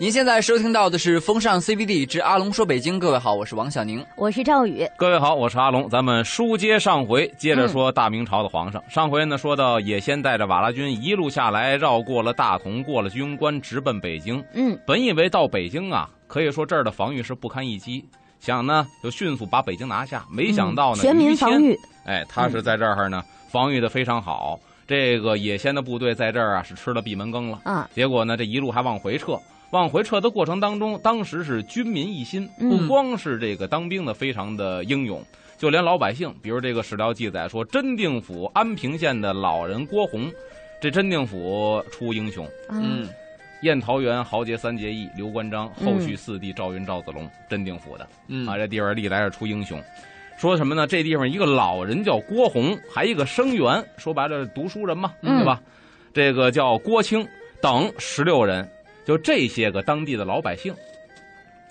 您现在收听到的是《风尚 CBD 之阿龙说北京》，各位好，我是王小宁，我是赵宇，各位好，我是阿龙。咱们书接上回，接着说大明朝的皇上。上回呢，说到野先带着瓦剌军一路下来，绕过了大同，过了居庸关，直奔北京。嗯，本以为到北京啊，可以说这儿的防御是不堪一击，想呢就迅速把北京拿下。没想到呢，全民防御，哎，他是在这儿呢，防御的非常好。这个野先的部队在这儿啊，是吃了闭门羹了啊。结果呢，这一路还往回撤。往回撤的过程当中，当时是军民一心，不光是这个当兵的非常的英勇，就连老百姓，比如这个史料记载说，真定府安平县的老人郭洪，这真定府出英雄，嗯，宴桃园豪杰三结义，刘关张，后续四弟赵云、赵子龙，真定府的，嗯啊，这地方历来是出英雄。说什么呢？这地方一个老人叫郭洪，还一个生员，说白了读书人嘛，对吧？这个叫郭清等十六人。就这些个当地的老百姓，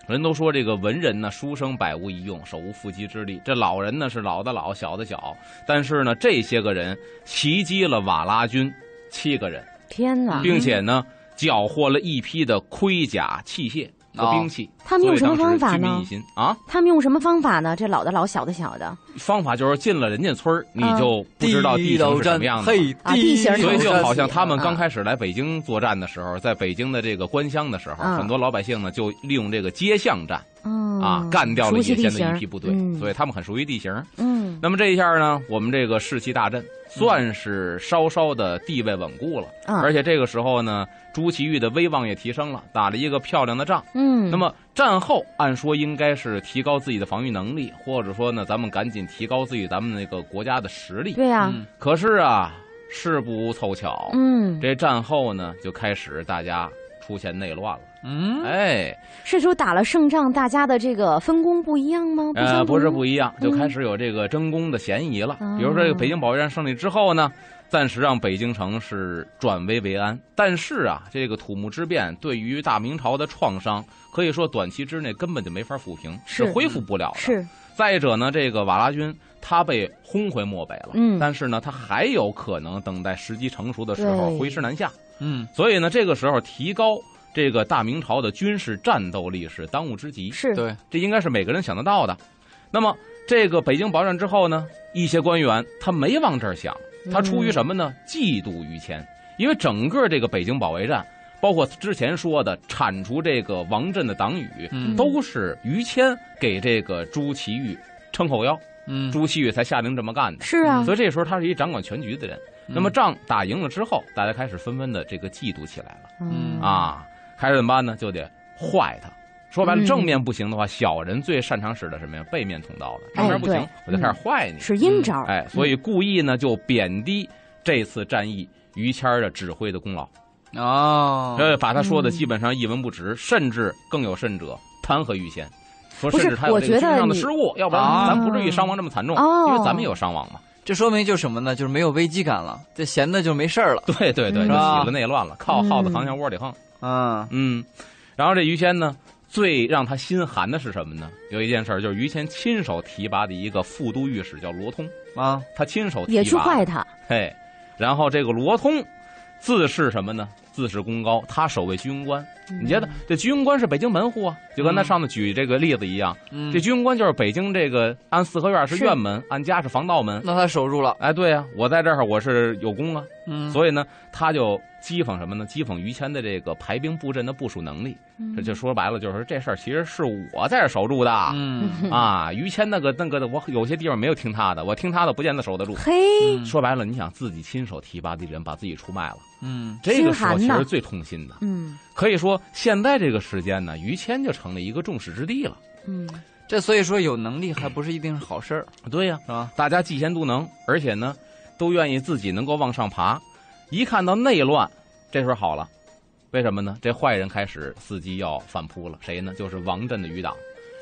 人都说这个文人呢，书生百无一用，手无缚鸡之力。这老人呢是老的老，小的小，但是呢，这些个人袭击了瓦剌军七个人，天哪，并且呢缴获了一批的盔甲器械。和兵器，他们用什么方法呢？啊，他们用什么方法呢？这老的老，小的小的。方法就是进了人家村儿你就不知道地形是什么样的。嘿，地形。所以就好像他们刚开始来北京作战的时候，在北京的这个官乡的时候，很多老百姓呢就利用这个街巷战，啊，干掉了野先的一批部队，所以他们很熟悉地形。嗯。那么这一下呢，我们这个士气大振，算是稍稍的地位稳固了。而且这个时候呢。朱祁钰的威望也提升了，打了一个漂亮的仗。嗯，那么战后按说应该是提高自己的防御能力，或者说呢，咱们赶紧提高自己咱们那个国家的实力。对呀，可是啊，事不凑巧，嗯，这战后呢就开始大家出现内乱了。嗯，哎，是说打了胜仗，大家的这个分工不一样吗？呃，不是不一样，就开始有这个争功的嫌疑了。比如说，这个北京保卫战胜利之后呢。暂时让北京城是转危为安，但是啊，这个土木之变对于大明朝的创伤，可以说短期之内根本就没法抚平，是恢复不了的。是。再者呢，这个瓦剌军他被轰回漠北了，嗯，但是呢，他还有可能等待时机成熟的时候挥师南下，嗯，所以呢，这个时候提高这个大明朝的军事战斗力是当务之急。是对，这应该是每个人想得到的。那么，这个北京保战之后呢，一些官员他没往这儿想。他出于什么呢？嫉妒于谦，因为整个这个北京保卫战，包括之前说的铲除这个王振的党羽，都是于谦给这个朱祁钰撑后腰，嗯，朱祁钰才下令这么干的。是啊，所以这时候他是一掌管全局的人。那么仗打赢了之后，大家开始纷纷的这个嫉妒起来了，嗯啊，开始怎么办呢？就得坏他。说白了，正面不行的话，小人最擅长使的什么呀？背面捅刀的。正面不行，我就开始坏你。是阴招。哎，所以故意呢就贬低这次战役于谦的指挥的功劳。哦，呃，把他说的基本上一文不值，甚至更有甚者弹劾于谦，说甚至他有这个军事上的失误，要不然咱不至于伤亡这么惨重。因为咱们有伤亡嘛。这说明就是什么呢？就是没有危机感了，这闲的就没事了。对 对对，就起了内乱了，靠耗子扛枪窝里横。嗯嗯，然后这于谦呢？最让他心寒的是什么呢？有一件事就是于谦亲手提拔的一个副都御史叫罗通啊，他亲手也去坏他，嘿，然后这个罗通自是什么呢？自恃功高，他守卫居庸关。你觉得这居庸关是北京门户啊？就跟他上次举这个例子一样，这居庸关就是北京这个按四合院是院门，按家是防盗门。那他守住了。哎，对呀，我在这儿我是有功啊。嗯，所以呢，他就讥讽什么呢？讥讽于谦的这个排兵布阵的部署能力。这就说白了，就是说这事儿其实是我在这守住的。嗯 啊，于谦那个那个的，我有些地方没有听他的，我听他的不见得守得住。嘿，说白了，你想自己亲手提拔的人，把自己出卖了。嗯，这个时候其实最痛心的。嗯，可以说现在这个时间呢，于谦就成了一个众矢之的了。嗯，这所以说有能力还不是一定是好事儿。对呀，是吧？大家嫉贤妒能，而且呢，都愿意自己能够往上爬。一看到内乱，这时候好了，为什么呢？这坏人开始伺机要反扑了。谁呢？就是王振的余党。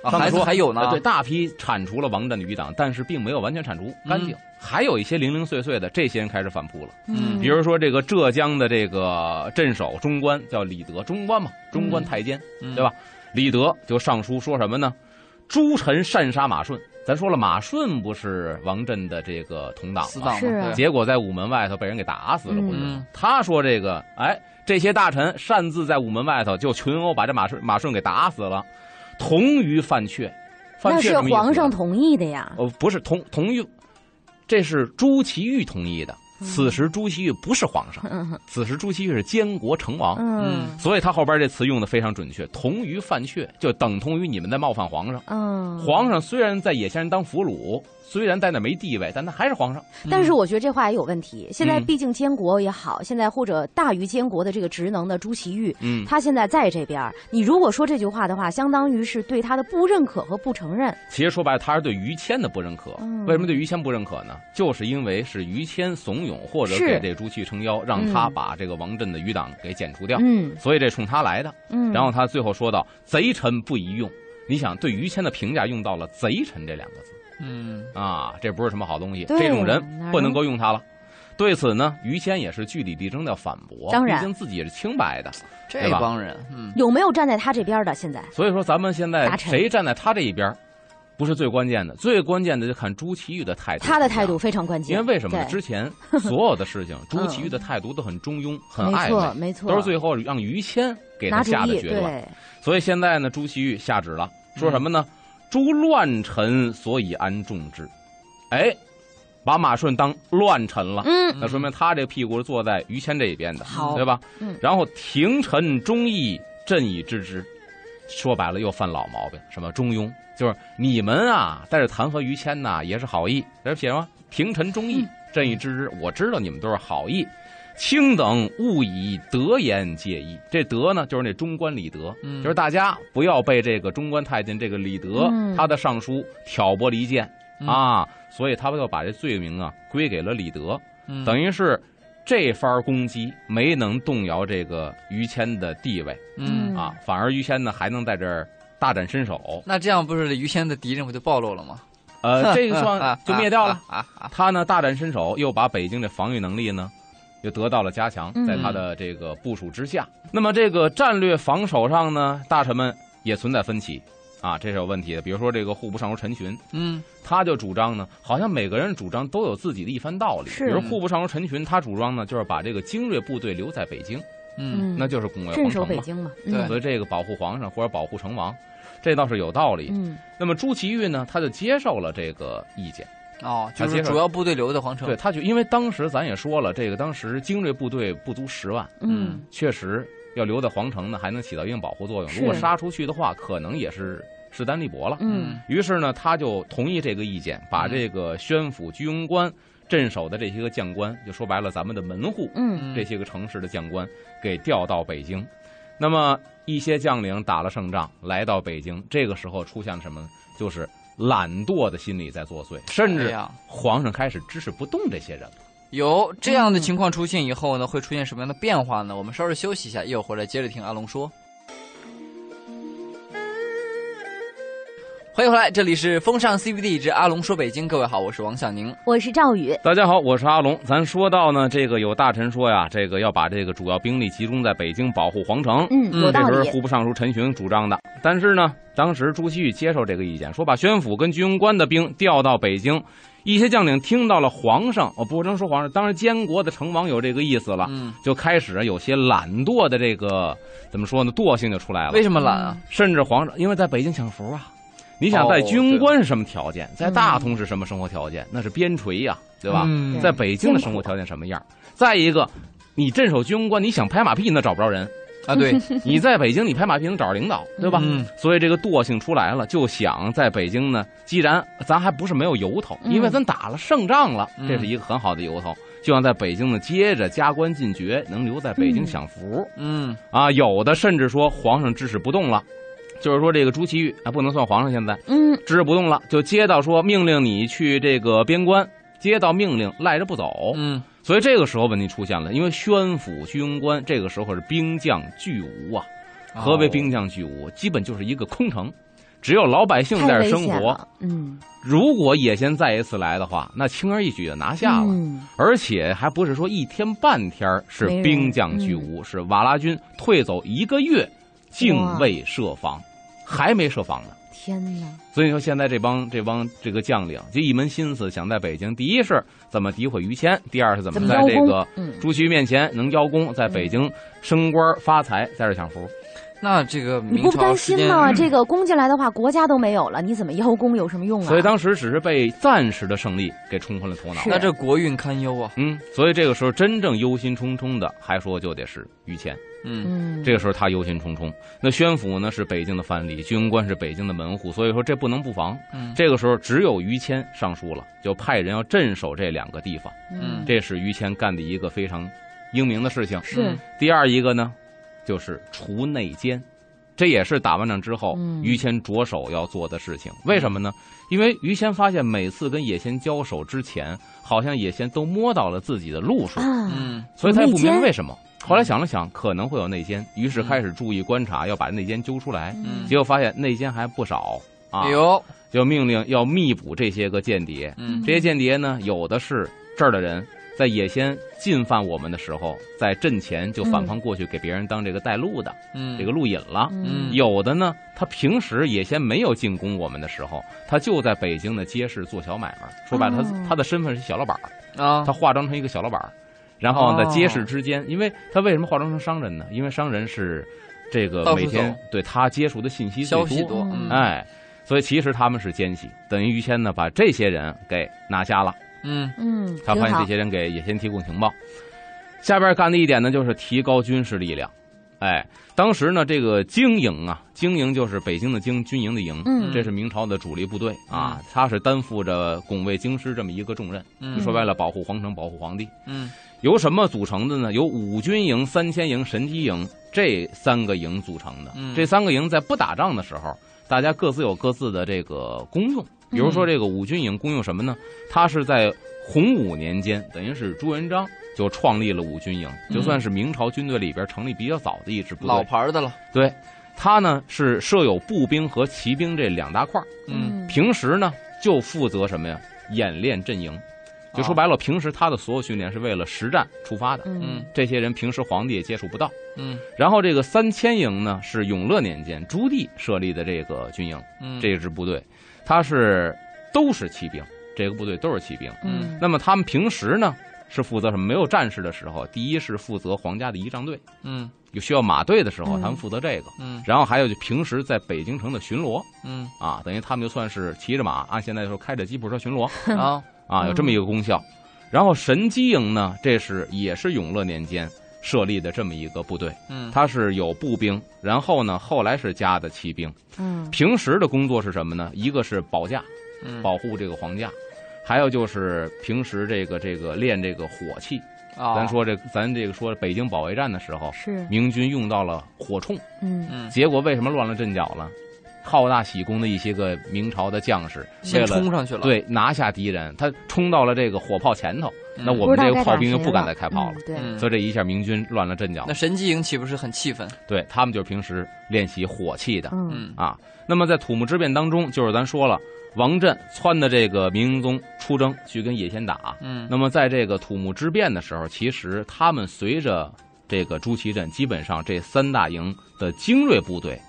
还说还有呢？对，大批铲除了王振的余党，但是并没有完全铲除干净，还有一些零零碎碎的，这些人开始反扑了。嗯，比如说这个浙江的这个镇守中官叫李德，中官嘛，中官太监，对吧？李德就上书说什么呢？诸臣擅杀马顺。咱说了，马顺不是王振的这个同党死党是，结果在午门外头被人给打死了。不是，他说这个，哎，这些大臣擅自在午门外头就群殴，把这马顺马顺给打死了，同于范阙。犯那是皇上同意的呀。哦，不是同同于，这是朱祁钰同意的。嗯。此时朱祁钰不是皇上，嗯。此时朱祁钰是监国成王，嗯。所以他后边这词用的非常准确，同于犯阙，就等同于你们在冒犯皇上。嗯，皇上虽然在野先人当俘虏，虽然在那没地位，但他还是皇上。但是我觉得这话也有问题。现在嗯毕竟监国也好，现在或者大于监国的这个职能的朱祁钰，嗯，他现在在这边，你如果说这句话的话，相当于是对他的不认可和不承认。其实说白了，他是对于谦的不认可。嗯为什么对于谦不认可呢？就是因为是于谦怂恿或者给这朱祁钰撑腰，让他嗯把这个王振的余党给剪除掉。嗯所以这冲他来的。嗯，然后他最后说到：“贼臣不宜用。”你想，对于谦的评价用到了“贼臣”这两个字嗯啊，这不是什么好东西。这种人不能能够用他了。对此呢，于谦也是据理力争的反驳，当然毕竟自己也是清白的。这对吧帮人，嗯有没有站在他这边的？现在所以说，咱们现在谁站在他这一边，不是最关键的，最关键的就看朱祁钰的态度。他的态度。非常关键。因为为什么呢？之前 所有的事情，朱祁钰的态度都很中庸、很没暧昧，错没错，都是最后让于谦给他。下的决断。对，所以现在呢，朱祁钰下旨了，说什么呢？诛乱臣，所以安众之。哎，把马顺当乱臣了，嗯，那说明他这个屁股是坐在于谦这一边的，好对吧？嗯然后廷臣忠义，朕以知之。说白了，又犯老毛病，什么中庸，就是你们啊，在这弹劾于谦呐，也是好意，在这写什么廷臣忠义，朕以知之。我知道你们都是好意，卿等勿以德言介意。这德呢，就是那中官李德，嗯。就是大家不要被这个中官太监这个李德、嗯。他的上书挑拨离间、嗯。啊，所以他们就把这罪名啊归给了李德，嗯。等于是这番攻击没能动摇这个于谦的地位。嗯，啊，反而于谦呢还能在这儿大展身手，那这样不是于谦的敌人不就暴露了吗？呃，这个算 就灭掉了。啊啊！他呢大展身手，又把北京的防御能力呢，又得到了加强，嗯在他的这个部署之下。那么这个战略防守上呢，大臣们也存在分歧啊，这是有问题的。比如说这个户部尚书陈群，嗯他就主张呢，好像每个人主张都有自己的一番道理。是比如户部尚书陈群，他主张呢，就是把这个精锐部队留在北京，嗯那就是拱卫皇城嘛。守北京嘛。对嗯所以这个保护皇上或者保护成王，这倒是有道理。嗯那么朱祁钰呢，他就接受了这个意见。哦，就是主要部队留在皇城。对，他就因为当时咱也说了，这个当时精锐部队不足十万，嗯确实要留在皇城呢，还能起到一定保护作用。是如果杀出去的话，可能也是势单力薄了。嗯于是呢，他就同意这个意见，把这个宣府居庸关镇守的这些个将官，就说白了，咱们的门户嗯这些个城市的将官给调到北京。那么一些将领打了胜仗，来到北京，这个时候出现了什么呢？就是懒惰的心理在作祟，甚至皇上开始支持不动这些人了。有这样的情况出现以后呢，会出现什么样的变化呢？我们稍事休息一下，一会儿回来接着听阿龙说。欢迎回来，这里是风尚 CBD 之阿龙说北京。各位好，我是王小宁。我是赵宇。大家好，我是阿龙。咱说到呢，这个有大臣说呀，这个要把这个主要兵力集中在北京保护皇城。嗯，嗯有道理。这时候户部尚书陈群主张的，但是呢，当时朱祁钰接受这个意见，说把宣府跟居庸关的兵调到北京。一些将领听到了皇上，哦，不能说皇上，当然监国的成王有这个意思了，嗯，就开始有些懒惰的这个怎么说呢，惰性就出来了。为什么懒啊？甚至皇上因为在北京享福啊，你想哦在居庸关是什么条件，在大同是什么生活条件？那是边陲呀，对吧？嗯在北京的生活条件什么样？再一个，你镇守居庸关，你想拍马屁那找不着人。啊，对，你在北京，你拍马屁能找着领导，对吧？嗯所以这个惰性出来了，就想在北京呢。既然咱还不是没有由头，嗯因为咱打了胜仗了，嗯这是一个很好的由头，就想在北京呢接着加官进爵，能留在北京享福。嗯啊，有的甚至说皇上支持不动了，就是说这个朱祁钰啊不能算皇上，现在嗯支持不动了，就接到说命令你去这个边关，接到命令赖着不走。嗯所以这个时候问题出现了，因为宣府居庸关这个时候是兵将俱无啊。何为兵将俱无？基本就是一个空城，只有老百姓在这生活。嗯，如果野先再一次来的话，那轻而易举就拿下了。嗯而且还不是说一天半天儿是兵将俱无，是瓦剌军退走一个月，敬哇畏设防，还没设防呢。天哪！所以说现在这帮这帮这个将领就一门心思想在北京，第一是怎么诋毁于谦，第二是怎么在这个嗯，朱熹面前能邀功，在北京升官发财，在这享福。那这个你不担心吗？这个攻进来的话，国家都没有了，你怎么邀功有什么用啊？所以当时只是被暂时的胜利给冲昏了头脑。那这国运堪忧啊。嗯，所以这个时候真正忧心忡忡的，还说就得是于谦。嗯嗯，这个时候他忧心忡忡。那宣府呢是北京的藩篱，军官是北京的门户，所以说这不能不防。嗯这个时候只有于谦上书了，就派人要镇守这两个地方。嗯这是于谦干的一个非常英明的事情。是嗯第二一个呢，就是除内奸，这也是打完仗之后、嗯于谦着手要做的事情。为什么呢？因为于谦发现每次跟野仙交手之前，好像野仙都摸到了自己的路数，啊，嗯所以他也不明白为什么。后来想了想，可能会有内奸，于是开始注意观察，要把内奸揪出来。嗯结果发现内奸还不少啊哎，呦，就命令要密捕这些个间谍。嗯这些间谍呢，有的是这儿的人，在野先进犯我们的时候，在阵前就反叛过去，给别人当这个带路的、嗯，这个路引了。嗯。有的呢，他平时野先没有进攻我们的时候，他就在北京的街市做小买卖。说白了，哦。他他的身份是小老板儿，啊。他，化妆成一个小老板儿，然后在哦。街市之间，因为他为什么化妆成商人呢？因为商人是这个每天对他接触的信息最消息多，哎，所以其实他们是奸细，等于于谦呢把这些人给拿下了。嗯嗯，他发现这些人给野先提供情报。下边干的一点呢，就是提高军事力量。哎，当时呢，这个经营啊，经营就是北京的京，军营的营，嗯这是明朝的主力部队啊，他是担负着拱卫京师这么一个重任。嗯就说白了，保护皇城，保护皇帝。嗯由什么组成的呢？由五军营、三千营、神机营这三个营组成的。嗯这三个营在不打仗的时候，大家各自有各自的这个功用。比如说这个五军营功用什么呢？它是在洪武年间，等于是朱元璋就创立了五军营，就算是明朝军队里边成立比较早的一支部队老。牌儿的了，对，它呢是设有步兵和骑兵这两大块儿嗯平时呢就负责什么呀？演练阵营。就说白了，平时他的所有训练是为了实战出发的。嗯这些人平时皇帝也接触不到。嗯然后这个三千营呢，是永乐年间朱棣设立的这个军营，嗯，这支部队，它是都是骑兵，这个部队都是骑兵。嗯。那么他们平时呢是负责什么？没有战事的时候，第一是负责皇家的仪仗队，嗯。有需要马队的时候，嗯。他们负责这个。嗯。然后还有就平时在北京城的巡逻。嗯。啊，等于他们就算是骑着马，按现在说开着吉普车巡逻。啊 啊，有这么一个功效。然后神机营呢，这是也是永乐年间设立的这么一个部队。嗯，它是有步兵，然后呢，后来是加的骑兵。嗯平时的工作是什么呢？一个是保驾，嗯保护这个皇家，还有就是平时这个这个练这个火器。啊，咱说这咱这个说北京保卫战的时候，是明军用到了火铳，嗯嗯，结果为什么乱了阵脚了？好大喜功的一些个明朝的将士，为先了冲上去了，，对拿下敌人，他冲到了这个火炮前头，那嗯我们这个炮兵就不敢再开炮了。嗯对，嗯所以这一下明军乱了阵脚那，神机营岂不是很气愤？对他们就是平时练习火器的。嗯嗯啊。那么在土木之变当中，就是咱说了，王振撺的这个明英宗出征去跟野先打。嗯那么在这个土木之变的时候，其实他们随着这个朱祁镇，基本上这三大营的精锐部队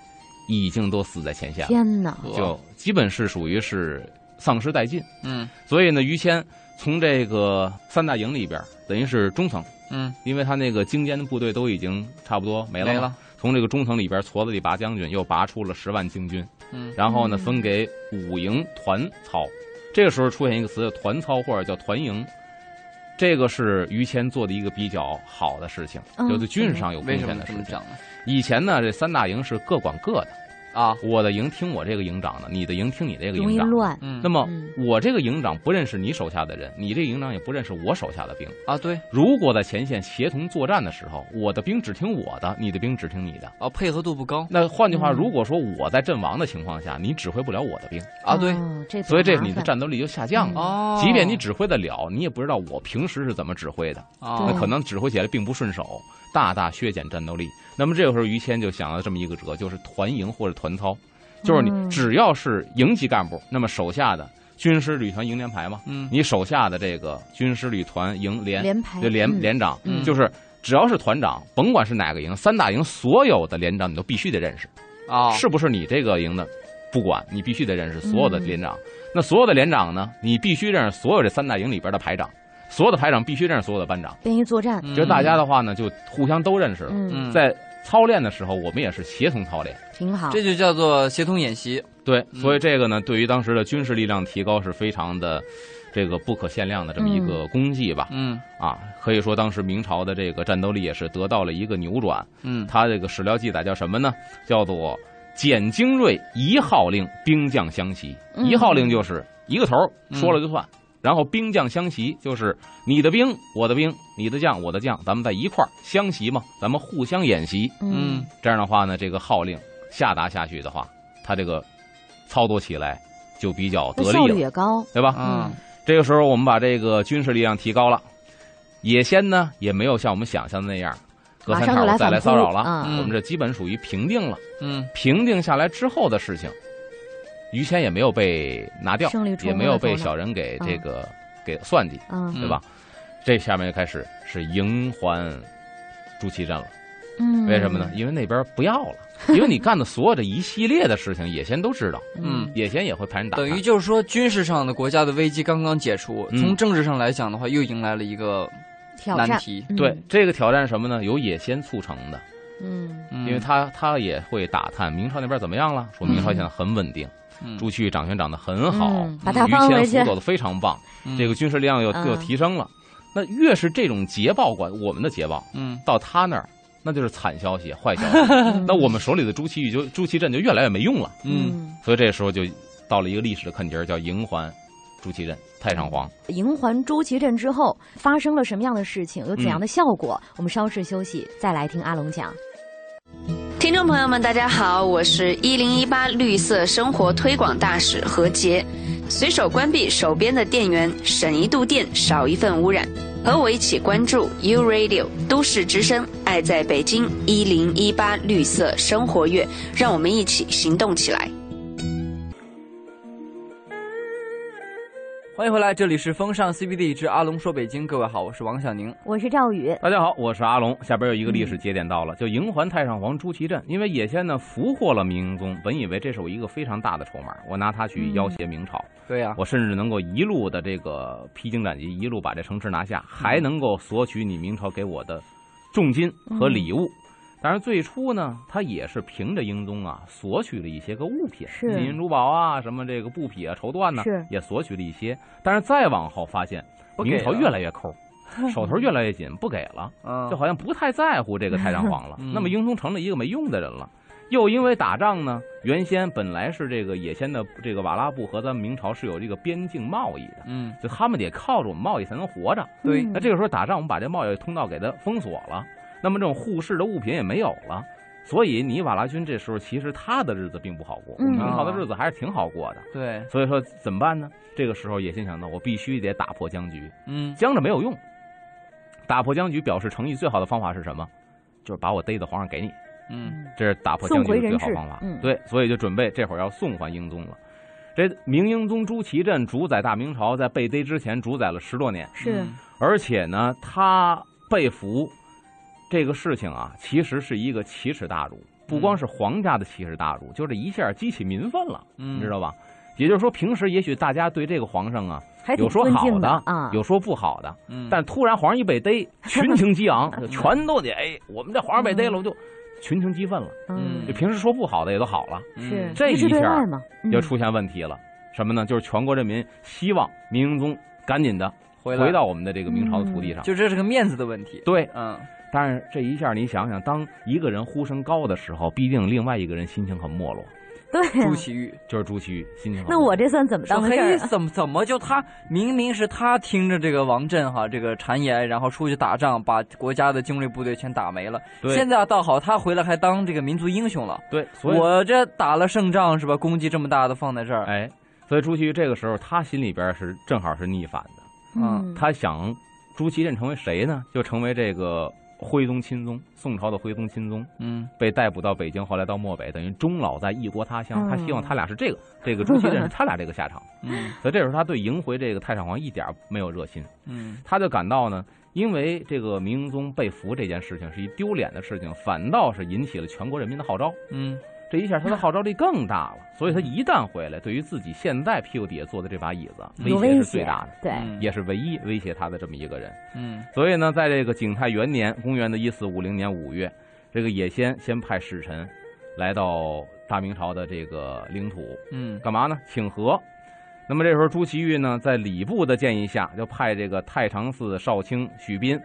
已经都死在前线了，天哪，就基本是属于是丧失殆尽。嗯。所以呢，于谦从这个三大营里边，等于是中层，嗯。因为他那个精尖的部队都已经差不多没了没了，从这个中层里边矬子里拔将军，又拔出了十万精军，嗯。然后呢嗯分给五营团操。这个时候出现一个词叫团操或者叫团营，这个是于谦做的一个比较好的事情，嗯就是军事上有贡献的事情。以前呢，这三大营是各管各的，啊，我的营听我这个营长的，你的营听你这个营长。容易乱，嗯，那么嗯。我这个营长不认识你手下的人，你这个营长也不认识我手下的兵。啊，对，如果在前线协同作战的时候，我的兵只听我的，你的兵只听你的。啊，配合度不高。那换句话，嗯。如果说我在阵亡的情况下，你指挥不了我的兵，啊，对，所以这你的战斗力就下降了。哦，即便你指挥得了，你也不知道我平时是怎么指挥的，啊，那可能指挥起来并不顺手，大大削减战斗力。那么这个时候，于谦就想了这么一个辙，就是团营或者团操，就是你嗯。只要是营级干部，那么手下的军师旅团营连排嘛，嗯。你手下的这个军师旅团营连连排就连嗯。连长，嗯。就是只要是团长，甭管是哪个营，三大营所有的连长你都必须得认识，啊，是不是你这个营的不管，你必须得认识所有的连长。那所有的连长呢，你必须认识所有这三大营里边的排长，所有的排长必须认识所有的班长。便于作战。嗯。就是大家的话呢，就互相都认识了。在操练的时候，我们也是协同操练。挺好。这就叫做协同演习。对，嗯所以这个呢，对于当时的军事力量提高是非常的，这个不可限量的这么一个功绩吧。嗯啊，可以说当时明朝的这个战斗力也是得到了一个扭转。嗯他这个史料记载叫什么呢？叫做“简精锐一号令，兵将相袭”。嗯一号令就是一个头说了就算，然后兵将相袭就是你的兵我的兵，你的将我的将，咱们在一块儿相袭嘛，咱们互相演习。嗯，这样的话呢，这个号令下达下去的话，他这个操作起来就比较得力了，也高。对吧？嗯这个时候我们把这个军事力量提高了，野先呢也没有像我们想象的那样，隔三差五再来骚扰了。我们这基本属于平定了。嗯平定下来之后的事情，于谦也没有被拿掉也没有被小人给嗯这个给算计，嗯对吧？这下面就开始是迎还朱祁镇了。嗯，为什么呢？？因为那边不要了，因为你干的所有的一系列的事情，野先都知道，嗯，野先也会派人打。等于就是说，军事上的国家的危机刚刚解除，嗯从政治上来讲的话，又迎来了一个挑战。难题。嗯对，这个挑战什么呢？由野先促成的，嗯嗯因为他他也会打探明朝那边怎么样了，说明朝现在很稳定，嗯朱祁钰掌权掌得很好，嗯把大于方回去谦辅佐的非常棒，嗯这个军事力量又嗯又提升了。那越是这种捷报管，我们的捷报嗯到他那儿，那就是惨消息、坏消息。那我们手里的朱祁钰就朱祁镇就越来越没用了。嗯所以这时候就到了一个历史的坎节儿，叫营环朱祁镇太上皇。营环朱祁镇之后发生了什么样的事情，有怎样的效果？我们稍事休息，再来听阿龙讲。听众朋友们，大家好，我是一零一八绿色生活推广大使何洁。随手关闭手边的电源，省一度电，少一份污染。和我一起关注 U Radio 都市之声，爱在北京一零一八绿色生活月，让我们一起行动起来。欢迎回来，这里是风尚 CBD 之阿龙说北京。各位好，我是王小宁。我是赵宇，大家好，我是阿龙。下边有一个历史节点到了，就营还太上皇朱祁镇。因为野先呢俘获了明英宗，本以为这是我一个非常大的筹码，我拿它去要挟明朝，对呀、我甚至能够一路的这个披荆斩棘，一路把这城池拿下，还能够索取你明朝给我的重金和礼物。当然，最初呢，他也是凭着英宗啊索取了一些个物品，金银珠宝啊，什么这个布匹啊、绸缎呢是，也索取了一些。但是再往后发现，明朝越来越抠，手头越来越紧，不给了。嗯，就好像不太在乎这个太上皇了 嗯。那么英宗成了一个没用的人了。又因为打仗呢，原先本来是这个野先的这个瓦剌部和咱们明朝是有这个边境贸易的，嗯，就他们得靠着我们贸易才能活着。对嗯那这个时候打仗，我们把这贸易通道给它封锁了，那么这种互市的物品也没有了。所以你瓦剌军这时候其实他的日子并不好过，明朝的日子还是挺好过的。对，所以说怎么办呢？这个时候野心想到，我必须得打破僵局，嗯僵着没有用。打破僵局表示诚意最好的方法是什么？就是把我逮到皇上给你，嗯这是打破僵局的最好方法。嗯对，所以就准备这会儿要送还英宗了。这明英宗朱祁镇主宰大明朝，在被逮之前主宰了十多年，是嗯而且呢，他被俘这个事情啊，其实是一个奇耻大辱，不光是皇家的奇耻大辱，就这一下激起民愤了，嗯，你知道吧？也就是说，平时也许大家对这个皇上啊，还有说好的啊，有说不好的，嗯，但突然皇上一被逮，群情激昂，就全都得哎，我们这皇上被逮了，我就群情激愤了。嗯就平时说不好的也都好了，嗯是这一下对外嘛，嗯就出现问题了。什么呢？就是全国人民希望明英宗赶紧的回回到我们的这个明朝的土地上。就这是个面子的问题。对，嗯但是这一下你想想，当一个人呼声高的时候，必定另外一个人心情很没落，对啊朱祁钰就是朱祁钰心情好那。我这算怎么说当回事儿啊？嘿，怎么怎么就他明明是他听着这个王震哈这个谗言，然后出去打仗，把国家的精锐部队全打没了。对现在倒好，他回来还当这个民族英雄了。对，所以我这打了胜仗是吧？功绩这么大的放在这儿，哎，所以朱祁钰这个时候他心里边是正好是逆反的，嗯他想朱祁镇成为谁呢？就成为这个徽宗钦宗，宋朝的徽宗钦宗，嗯被逮捕到北京，后来到漠北，等于终老在异国他乡。嗯他希望他俩是这个，这个朱祁镇是他俩这个下场。嗯所以这时候他对迎回这个太上皇一点没有热心，嗯他就感到呢，因为这个明英宗被俘这件事情是一丢脸的事情，反倒是引起了全国人民的号召。嗯这一下他的号召力更大了。所以他一旦回来，对于自己现在屁股底下坐的这把椅子，威胁是最大的，对，嗯也是唯一威胁他的这么一个人。嗯所以呢，在这个景泰元年，公元的一四五零年五月，这个野先先派使臣来到大明朝的这个领土，嗯干嘛呢？请和。那么这时候，朱祁钰呢，在礼部的建议下，就派这个太常寺少卿许斌，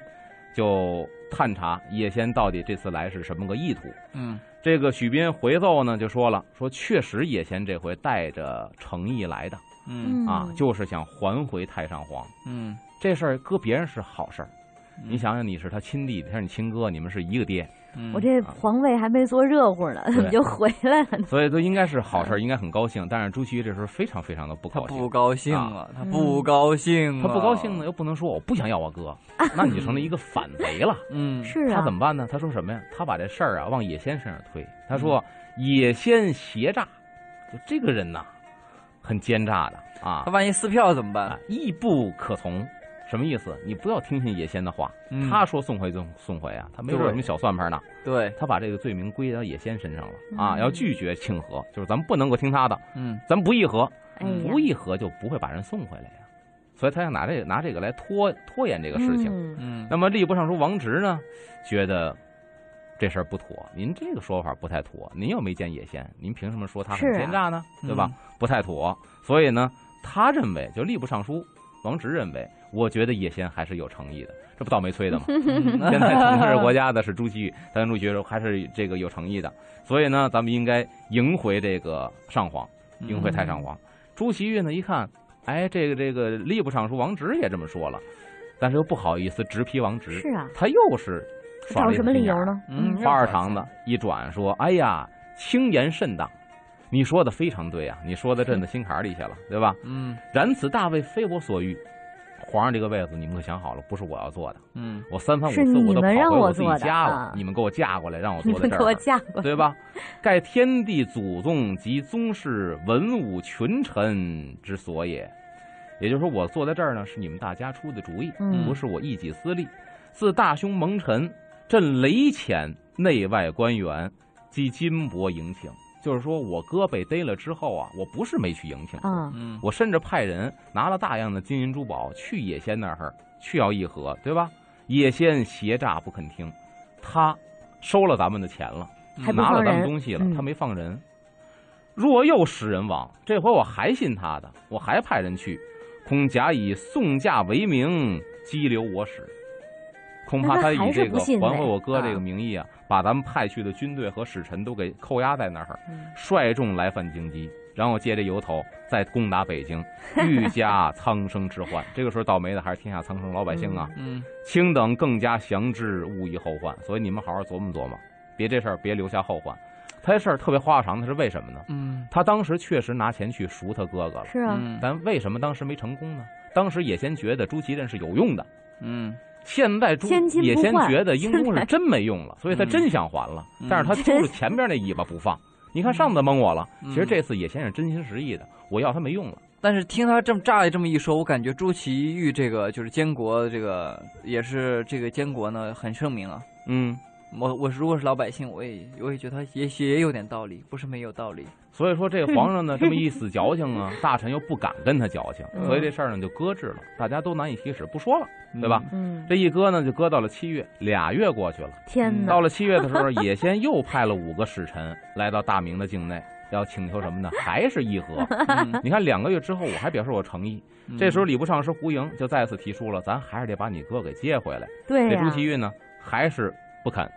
就探查叶先到底这次来是什么个意图。嗯这个许斌回奏呢，就说了，说确实野贤这回带着诚意来的嗯。啊，就是想还回太上皇。嗯，这事儿搁别人是好事儿，你想想，你是他亲弟弟，他是你亲哥，你们是一个爹，嗯，我这皇位还没坐热乎呢，怎 么就回来了呢？所以都应该是好事，应该很高兴。但是朱祁钰这时候非常非常的不高兴不，高兴啊，他不高兴啊，他不高兴呢，又不能说我不想要我哥，那你就成了一个反贼了。嗯，是啊，他怎么办呢？他说什么呀？他把这事儿啊往野仙身上推。他说野仙邪诈，就这个人呐，很奸诈的啊他，万一撕票怎么啊办？义不可从。什么意思？你不要听信野仙的话，嗯。他说送回就送回啊，他没有什么小算盘呢。对，他把这个罪名归到野仙身上了。啊，嗯要拒绝庆和，就是咱们不能够听他的，嗯。咱不议和，嗯不议和就不会把人送回来呀。所以他想拿这个拿这个来拖拖延这个事情。嗯。嗯，那么吏部尚书王直呢，觉得这事儿不妥，您这个说法不太妥，您又没见野仙，您凭什么说他很奸诈呢？嗯。对吧？不太妥。所以呢，他认为就吏部尚书王直认为，我觉得野先还是有诚意的，这不倒霉催的吗？嗯现在统治国家的是朱祁钰，但朱祁钰还是这个有诚意的，所以呢，咱们应该迎回这个上皇，迎回太上皇。朱祁钰呢一看，哎，这个这个吏部尚书王直也这么说了，但是又不好意思直批王直，是啊，他又是耍找什么？理由呢？嗯花二堂子一转说：“哎呀，轻言甚当，你说的非常对啊，你说的朕的心坎里去了，对吧？嗯然此大位非我所欲，皇上这个位子你们可想好了，不是我要坐的。”嗯我三番五次我都跑回我自己家了啊，你们给我嫁过来，让我你们给我坐在这儿，嫁过来，对吧？盖天地祖宗及宗室文武群臣之所也。也就是说，我坐在这儿呢，是你们大家出的主意，嗯不是我一己私利。自大兄蒙尘，朕雷遣内外官员及金帛迎请。就是说我哥被逮了之后啊，我不是没去迎请，嗯嗯我甚至派人拿了大量的金银珠宝去野仙那儿去要议和，对吧？野仙邪诈不肯听，他收了咱们的钱了，还不拿了咱们东西了，嗯他没放人。若又使人亡，这回我还信他的，我还派人去，恐假以送嫁为名激留我使。恐怕他他以这个还回我哥这个啊名义啊，把咱们派去的军队和使臣都给扣押在那儿，嗯率众来犯京畿，然后借这由头再攻打北京，愈加苍生之患。这个时候倒霉的还是天下苍生老百姓啊！嗯卿等更加详知，勿以后患。所以你们好好琢磨琢磨，别这事儿别留下后患。他这事儿特别花花肠子是为什么呢？嗯他当时确实拿钱去赎他哥哥了，是啊，嗯但为什么当时没成功呢？当时也先觉得朱祁镇是有用的，嗯现在朱也先觉得 英公是真没用了，所以他真想还了，嗯但是他揪着前边那尾巴不放。你看上次蒙我了，嗯其实这次也先是真心实意的，我要他没用了。但是听他这么乍这么一说，我感觉朱祁钰这个就是监国，这个也是这个监国呢很盛名啊。嗯，我我如果是老百姓，我也我也觉得他也许也有点道理，不是没有道理。所以说这个 皇上呢这么一死矫情啊，大臣又不敢跟他矫情，嗯所以这事儿呢就搁置了，大家都难以启齿，不说了，对吧？嗯，这一搁呢就搁到了七月，俩月过去了。天哪，到了七月的时候，野先又派了五个使臣来到大明的境内，要请求什么呢？还是议和。嗯你看两个月之后，我还表示我诚意。嗯这时候礼部尚书胡莹就再次提出了，咱还是得把你哥给接回来。这朱祁钰呢，还是不肯。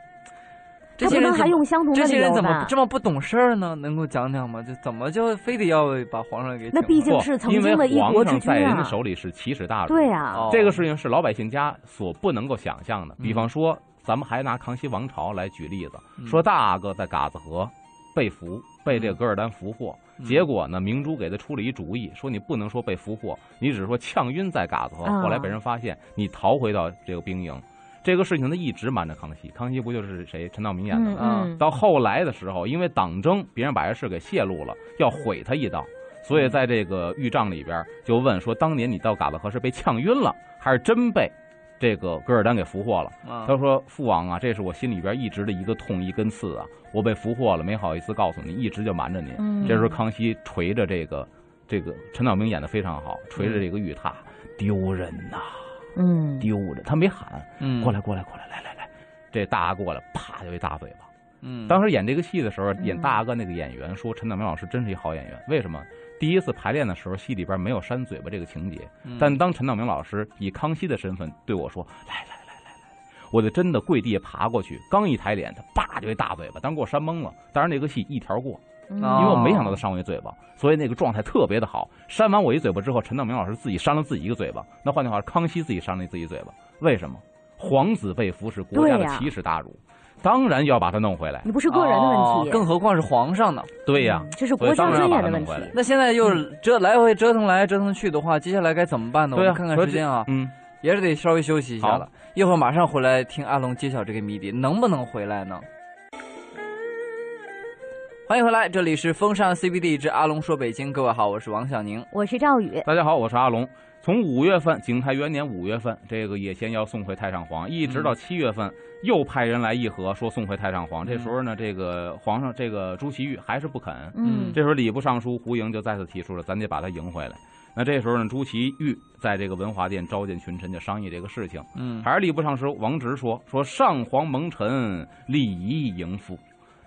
这些人还用相同的理这些人怎么？这么不懂事儿呢？能够讲讲吗？就怎么就非得要把皇上给那毕竟是曾因为经的一国之君皇上在人手里是奇耻大辱。对啊哦，这个事情是老百姓家所不能够想象的。嗯比方说，咱们还拿康熙王朝来举例子，嗯说大阿哥在嘎子河被俘，被这个噶尔丹俘获。嗯结果呢，明珠给他出了一主意，说你不能说被俘获，你只是说呛晕在嘎子河。啊后来被人发现，你逃回到这个兵营。这个事情他一直瞒着康熙，康熙不就是谁陈道明演的嗯吗？嗯，到后来的时候，因为党争，别人把这事给泄露了，要毁他一刀，所以在这个御帐里边就问说，当年你到嘎子河是被呛晕了，还是真被这个噶尔丹给俘获了。啊他说：“父王啊，这是我心里边一直的一个痛一根刺啊，我被俘获了，没好意思告诉你，一直就瞒着您。嗯这时候康熙捶着这个这个陈道明演的非常好，捶着这个玉榻，丢人呐、嗯，丢着！他没喊，嗯。过来过来过来，来来来，这大阿过来，啪就一大嘴巴。嗯。当时演这个戏的时候，嗯。演大阿哥那个演员说陈道明老师真是一好演员，为什么？第一次排练的时候，戏里边没有扇嘴巴这个情节，嗯。但当陈道明老师以康熙的身份对我说：“来来来来来，我就真的跪地下爬过去，刚一抬脸，他叭就一大嘴巴，当时给我扇懵了。当然那个戏一条过，因为我没想到他扇我一嘴巴，所以那个状态特别的好。扇完我一嘴巴之后，陈道明老师自己扇了自己一个嘴巴。那换句话说，康熙自己扇了自己嘴巴，为什么？皇子被俘是国家的奇耻大辱，当然要把他弄回来。你不是个人的问题，哦更何况是皇上呢？对呀、嗯这是国家尊严的问题所以当然要把他弄回来。那现在又折来回折腾来折腾去的话，接下来该怎么办呢？我们看看时间啊，嗯，也是得稍微休息一下了。一会儿马上回来听阿龙揭晓这个谜底，能不能回来呢？欢迎回来，这里是风尚 CBD 之阿龙说北京。各位好，我是王小宁。我是赵宇，大家好，我是阿龙。从五月份，景泰元年五月份，这个也先要送回太上皇，一直到七月份，又派人来议和，说送回太上皇。这时候呢，这个皇上这个朱祁钰还是不肯。嗯这时候礼部尚书胡莹就再次提出了，咱得把他迎回来。那这时候呢，朱祁钰在这个文华殿召见群臣，就商议这个事情。嗯还是礼部尚书王直说说上皇蒙尘，礼仪迎复。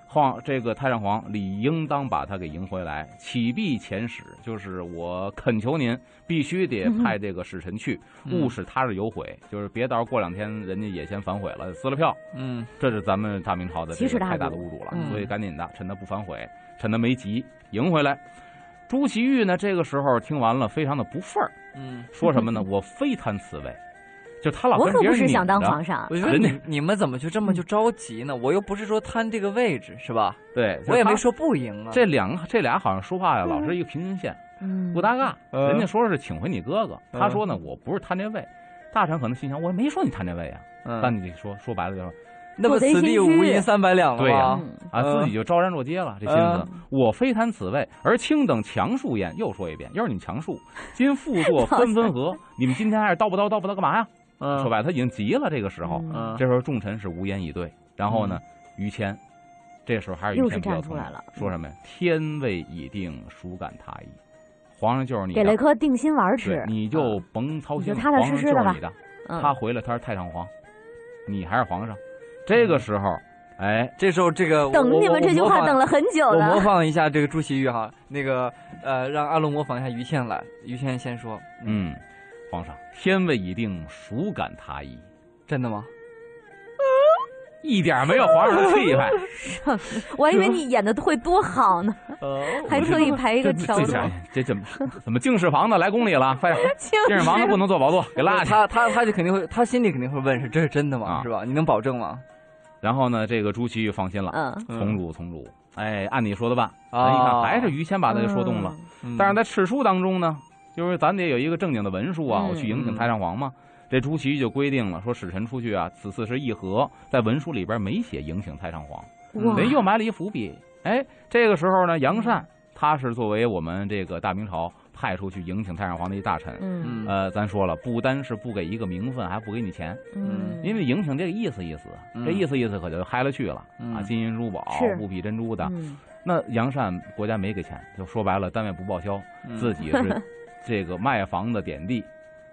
皇这个太上皇理应当把他给迎回来，启避遣使，就是我恳求您必须得派这个使臣去，嗯勿使他日有悔，就是别到时候过两天人家也先反悔了，撕了票，嗯这是咱们大明朝的这个太大的辱侮辱了，嗯所以赶紧的，趁他不反悔，趁他没急迎回来。朱祁钰呢，这个时候听完了，非常的不忿儿，嗯，说什么呢？我非贪此位，就他老我可跟别人不是想当皇上我，觉得人家你你们怎么就这么就着急呢？我又不是说贪这个位置，是吧？对，我也没说不赢啊。这两个这俩好像说话呀，老是一个平行线，嗯不搭嘎。嗯人家说是请回你哥哥，嗯他说呢，我不是贪这位。大臣可能心想，我也没说你贪这位啊。嗯但你说说白了就是那么此地无银三百两了对呀吗？嗯啊，嗯自己就昭然若揭了这心思。我非贪此位，而卿等强数焉。又说一遍，要是你们强数，今复作 分分合，你们今天还是叨不叨叨不叨干嘛呀？嗯说白了，他已经急了。这个时候，嗯嗯这时候众臣是无言以对。然后呢，于谦，这时候还是于谦站出来了说什么呀？天位已定，孰敢他意？皇上就是你的，给了一颗定心丸吃，，你就甭操心踏踏实实的吧皇上就是你的。嗯他回来他是太上皇，你还是皇上。这个时候，哎，这时候这个等你们这句话等了很久了我模。仿一下这个朱祁钰哈，那个呃，让阿龙模仿一下于谦来。于谦先说，嗯，皇上，天位已定，孰敢他意？真的吗？一点没有皇上的气派，我还以为你演的会多好呢，呃，还特意排一个条子。这怎么怎么敬事房的来宫里了？快点，敬敬事房的不能坐宝座，给拉去。他他他就肯定会，他心里肯定会问：是这是真的吗？啊是吧？你能保证吗？然后呢，这个朱祁钰放心了，嗯，从主从主。哎，按你说的办。啊咱一看，还是于谦把他给说动了。嗯但是在敕书当中呢，就是咱得有一个正经的文书啊，嗯我去迎请太上皇嘛。这朱祁钰就规定了，说使臣出去啊，此次是议和，在文书里边没写迎请太上皇，人又埋了一伏笔。哎，这个时候呢，杨善他是作为我们这个大明朝派出去迎请太上皇的一大臣。嗯嗯呃，咱说了，不单是不给一个名分，还不给你钱，嗯，因为迎请这个意思意思，嗯这意思意思可就嗨了去了嗯啊，金银珠宝是、布匹珍珠的。嗯那杨善国家没给钱，就说白了，单位不报销，嗯自己是这个卖房的点地，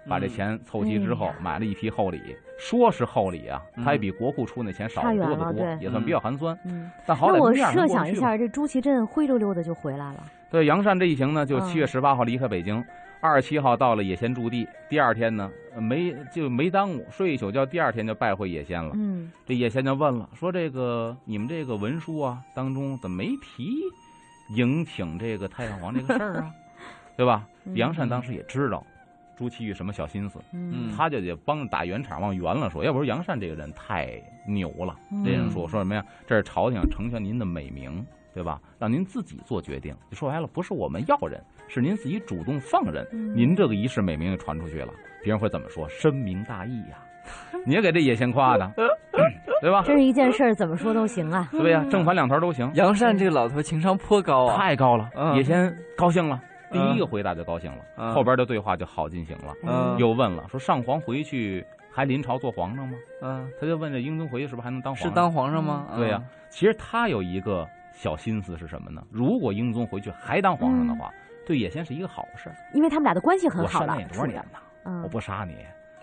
把这嗯钱凑齐之后买了一批厚礼，说是厚礼啊，嗯它也比国库出那钱少多得多也算比较寒酸。嗯，但好歹我设。想一下，这朱祁镇灰溜溜的就回来了。对杨善这一行呢，就嗯七月十八号离开北京，二十七号到了野仙驻地，第二天呢呃没就没耽误，睡一宿觉，第二天就拜会野仙了。嗯这野仙就问了，说这个你们这个文书啊当中怎么没提迎请这个太上皇这个事儿啊？对吧？嗯杨善当时也知道朱祁钰什么小心思，嗯他就得帮着打圆场，往圆了说，要不是杨善这个人太牛了。嗯这人说说什么呀？这是朝廷成全您的美名，对吧？让您自己做决定。说白了，不是我们要人，是您自己主动放人。嗯您这个一世美名就传出去了，别人会怎么说？深明大义呀、你也给这野仙夸的，对吧？真是一件事儿，怎么说都行啊。对呀，正反两头都行，杨善这个老头情商颇高啊。太高了。嗯野仙高兴了，第嗯一个回答就高兴了，嗯后边的对话就好进行了。嗯又问了，说上皇回去还临朝做皇上吗？嗯，他就问这英宗回去是不是还能当皇上？是当皇上吗？对呀、其实他有一个小心思是什么呢？如果英宗回去还当皇上的话，对野先是一个好事。因为他们俩的关系很好了善内，多少年呢？嗯我不杀你，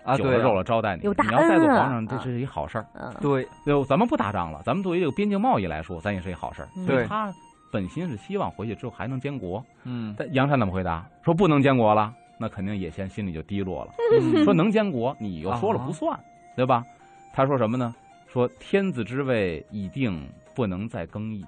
啊，对啊酒了肉了招待你。有大你要再做恩啊皇上，这是一好事对，就咱们不打仗了，咱们作为这个边境贸易来说，咱也是一好事儿。嗯所以对他本心是希望回去之后还能监国。嗯，但杨善怎么回答？说不能监国了，那肯定也先心里就低落了。嗯说能监国，你又说了啊不算，对吧？他说什么呢？说天子之位已定，不能再更易，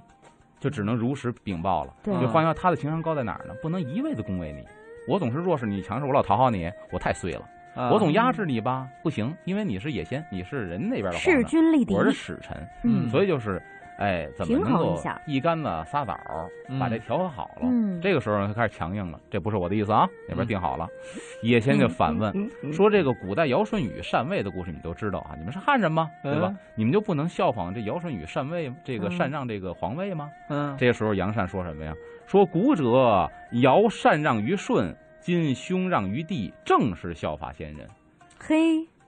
就只能如实禀报了。对就换句话，他的情商高在哪儿呢？不能一味的恭维你。我总是弱势，你强势，我老讨好你，我太碎了。啊我总压制你吧，不行，因为你是野先，你是人那边的皇势上，均力敌我，是使臣，嗯所以就是，哎，怎么能够一竿子撒枣儿把这嗯调和好了？嗯这个时候，他开始强硬了，这不是我的意思啊，那边定好了。野先就反问嗯嗯说：“这个古代尧舜禹禅位的故事你都知道啊，你们是汉人吗？对吧嗯？你们就不能效仿这尧舜禹禅位这个嗯禅让这个皇位吗？”嗯，这时候杨善说什么呀？说古者尧禅让于舜，今兄让于帝，正是效法先人。嘿，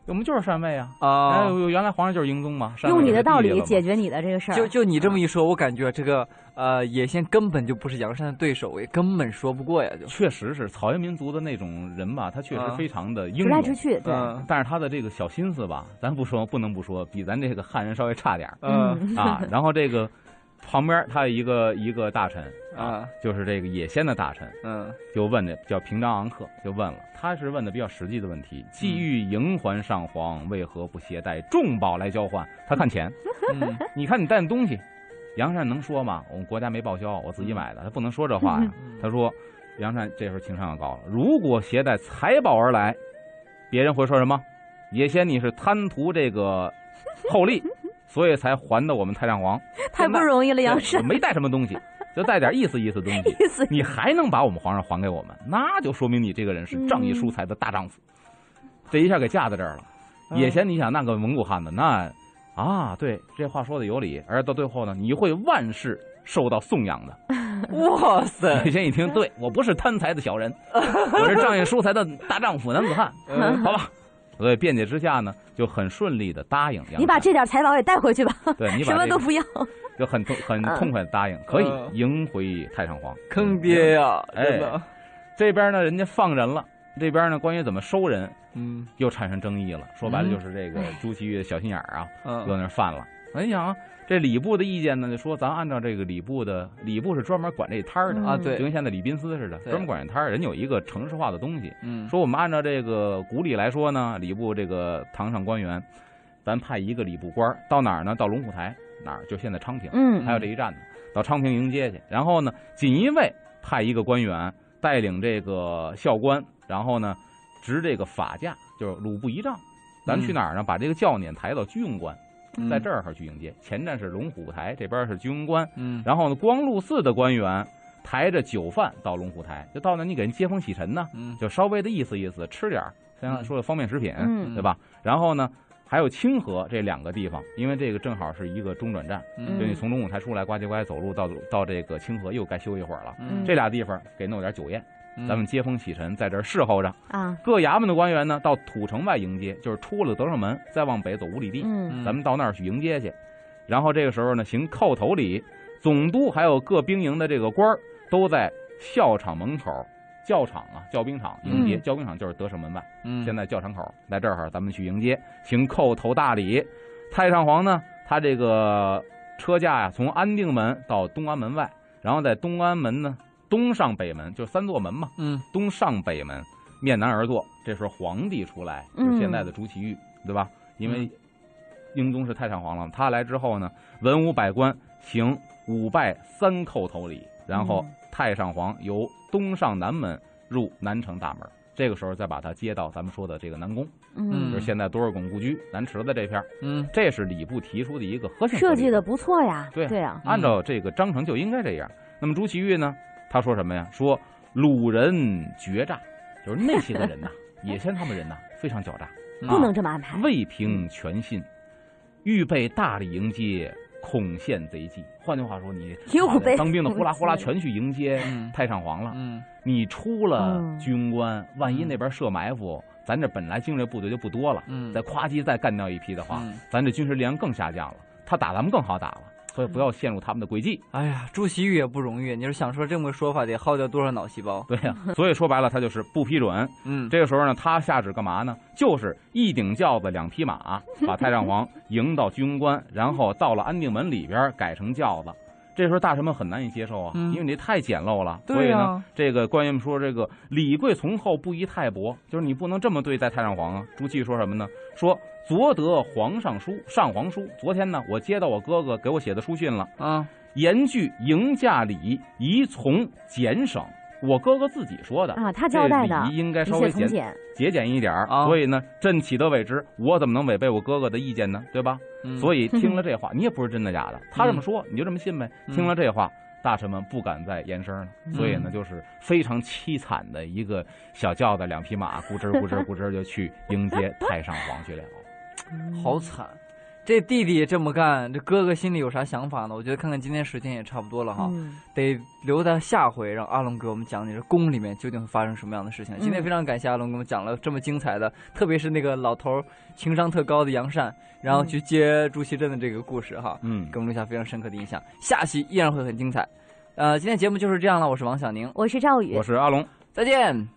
我们就是禅位啊！啊哎，，原来皇上就是英宗嘛，用你的道理解决你的这个事儿，就就你这么一说，我感觉这个呃野先根本就不是杨善的对手，也根本说不过呀，就确实是草原民族的那种人吧，他确实啊非常的英勇。直来直去，对，嗯但是他的这个小心思吧，咱不说，不能不说，比咱这个汉人稍微差点儿嗯啊。然后这个旁边他有一个一个大臣啊，啊就是这个野仙的大臣，嗯就问的叫平章昂克，就问了，他是问的比较实际的问题：既欲迎还上皇，为何不携带重宝来交换？他看钱，嗯 你看你带的东西，杨善能说吗？我们国家没报销，我自己买的，他不能说这话呀。嗯他说，杨善这时候情商要高了，如果携带财宝而来，别人会说什么？野仙你是贪图这个厚利，所以才还的我们太上皇。太不容易了，杨我慎，没带什么东西，就带点意思意思东西。意思你还能把我们皇上还给我们，那就说明你这个人是仗义疏财的大丈夫。这一下给架在这儿了。嗯野先，你想那个蒙古汉子，那啊，对，这话说的有理。而到最后呢，你会万事受到颂扬的。哇塞野，先一听，对我不是贪财的小人，我是仗义疏财的大丈夫男子汉，嗯好吧。所以辩解之下呢，就很顺利的答应杨。你把这点财宝也带回去吧，对你 什把这个么都不要。就很痛很嗯痛快的答应，可以嗯迎回太上皇。坑爹呀，哎，这边呢，人家放人了，这边呢，关于怎么收人嗯又产生争议了。说白了嗯就是这个朱祁钰的小心眼儿啊，又在嗯那犯了。你想啊，这礼部的意见呢，就说咱按照这个礼部的，礼部是专门管这摊儿的嗯啊，就，跟现在礼宾司似的，专门管这摊儿，人有一个城市化的东西。嗯说我们按照这个古礼来说呢，礼部这个堂上官员，咱派一个礼部官儿到哪儿呢？到龙虎台哪儿？就现在昌平。嗯还有这一站呢，到昌平迎接去。然后呢，锦衣卫派一个官员带领这个校官，然后呢，执这个法驾，就是鲁布仪仗。咱去哪儿呢？把这个轿辇抬到居庸关，嗯在这儿去迎接。前站是龙虎台，这边是居庸关。嗯然后呢，光禄寺的官员抬着酒饭到龙虎台，就到那你给人接风洗尘呢，嗯就稍微的意思意思，吃点儿，像说的方便食品，嗯对吧？然后呢，还有清河这两个地方，因为这个正好是一个中转站。嗯就你从龙舞台出来，呱唧呱唧走路到到这个清河又该休一会儿了。嗯这俩地方给弄点酒宴，嗯咱们接风洗尘，在这儿侍候着。啊，各衙门的官员呢，到土城外迎接，就是出了德胜门，再往北走五里地，嗯咱们到那儿去迎接去。然后这个时候呢，行叩头礼，总督还有各兵营的这个官儿都在校场门口。教场啊，教兵场迎接，嗯教兵场就是德胜门外。嗯现在教场口在这儿，咱们去迎接，行叩头大礼。太上皇呢，他这个车驾呀，从安定门到东安门外，然后在东安门呢东上北门，就三座门嘛，嗯东上北门面南而坐。这时候皇帝出来，嗯就是现在的朱祁钰，对吧？因为英宗是太上皇了，他来之后呢，文武百官行五拜三叩头礼，然后嗯太上皇由东上南门入南城大门。这个时候再把他接到咱们说的这个南宫，嗯就是现在多尔衮故居南池子这片儿嗯这是礼部提出的一个核心合理设计的不错呀，对对啊，按照这个章程就应该这样。那么朱祁钰呢，他说什么呀？说鲁人决诈，就是那些个人呐，野先他们人呐，非常狡诈，不能这么安排，未凭全信，预备大力迎接，恐陷贼计。换句话说，你 当兵的呼啦呼啦 全去迎接嗯太上皇了。嗯你出了嗯军官，万一嗯那边设埋伏，咱这本来精锐部队就不多了，嗯，再夸叽再干掉一批的话，嗯咱这军事力量更下降了，他打咱们更好打了。所以不要陷入他们的诡计。哎呀，朱祁钰也不容易，你是想说这么个说法得耗掉多少脑细胞？对呀、所以说白了，他就是不批准。嗯，这个时候呢，他下旨干嘛呢？就是一顶轿子两匹马，把太上皇 迎到居庸关，然后到了安定门里边改成轿子。这时候大臣们很难以接受啊，嗯因为你这太简陋了。所对呀、以呢，这个官员们说，这个礼贵从厚，不宜太薄，就是你不能这么对待太上皇啊。朱祁说什么呢？说昨得皇上书，上皇书。昨天呢，我接到我哥哥给我写的书信了，啊，严具迎驾礼宜从简省。我哥哥自己说的啊，他交代的，礼仪应该稍微简切从简。节俭一点儿啊所以呢，朕岂得违之？我怎么能违背我哥哥的意见呢？对吧？嗯、所以 听了这话，你也不是真的假的，他这么说你就这么信呗。嗯听了这话，大臣们不敢再言声了，所以呢，嗯就是非常凄惨的一个小轿子，两匹马，咕吱咕吱咕吱就去迎接太上皇去了。好惨。这弟弟这么干，这哥哥心里有啥想法呢？我觉得看看今天时间也差不多了哈，嗯得留到下回让阿龙给我们讲讲这宫里面究竟会发生什么样的事情。今天嗯非常感谢阿龙给我们讲了这么精彩的，特别是那个老头儿情商特高的杨善，然后去接朱祁镇的这个故事哈，嗯给我们留下非常深刻的印象。下期依然会很精彩。呃，今天节目就是这样了，我是王小宁，我是赵宇我，是阿龙。再见。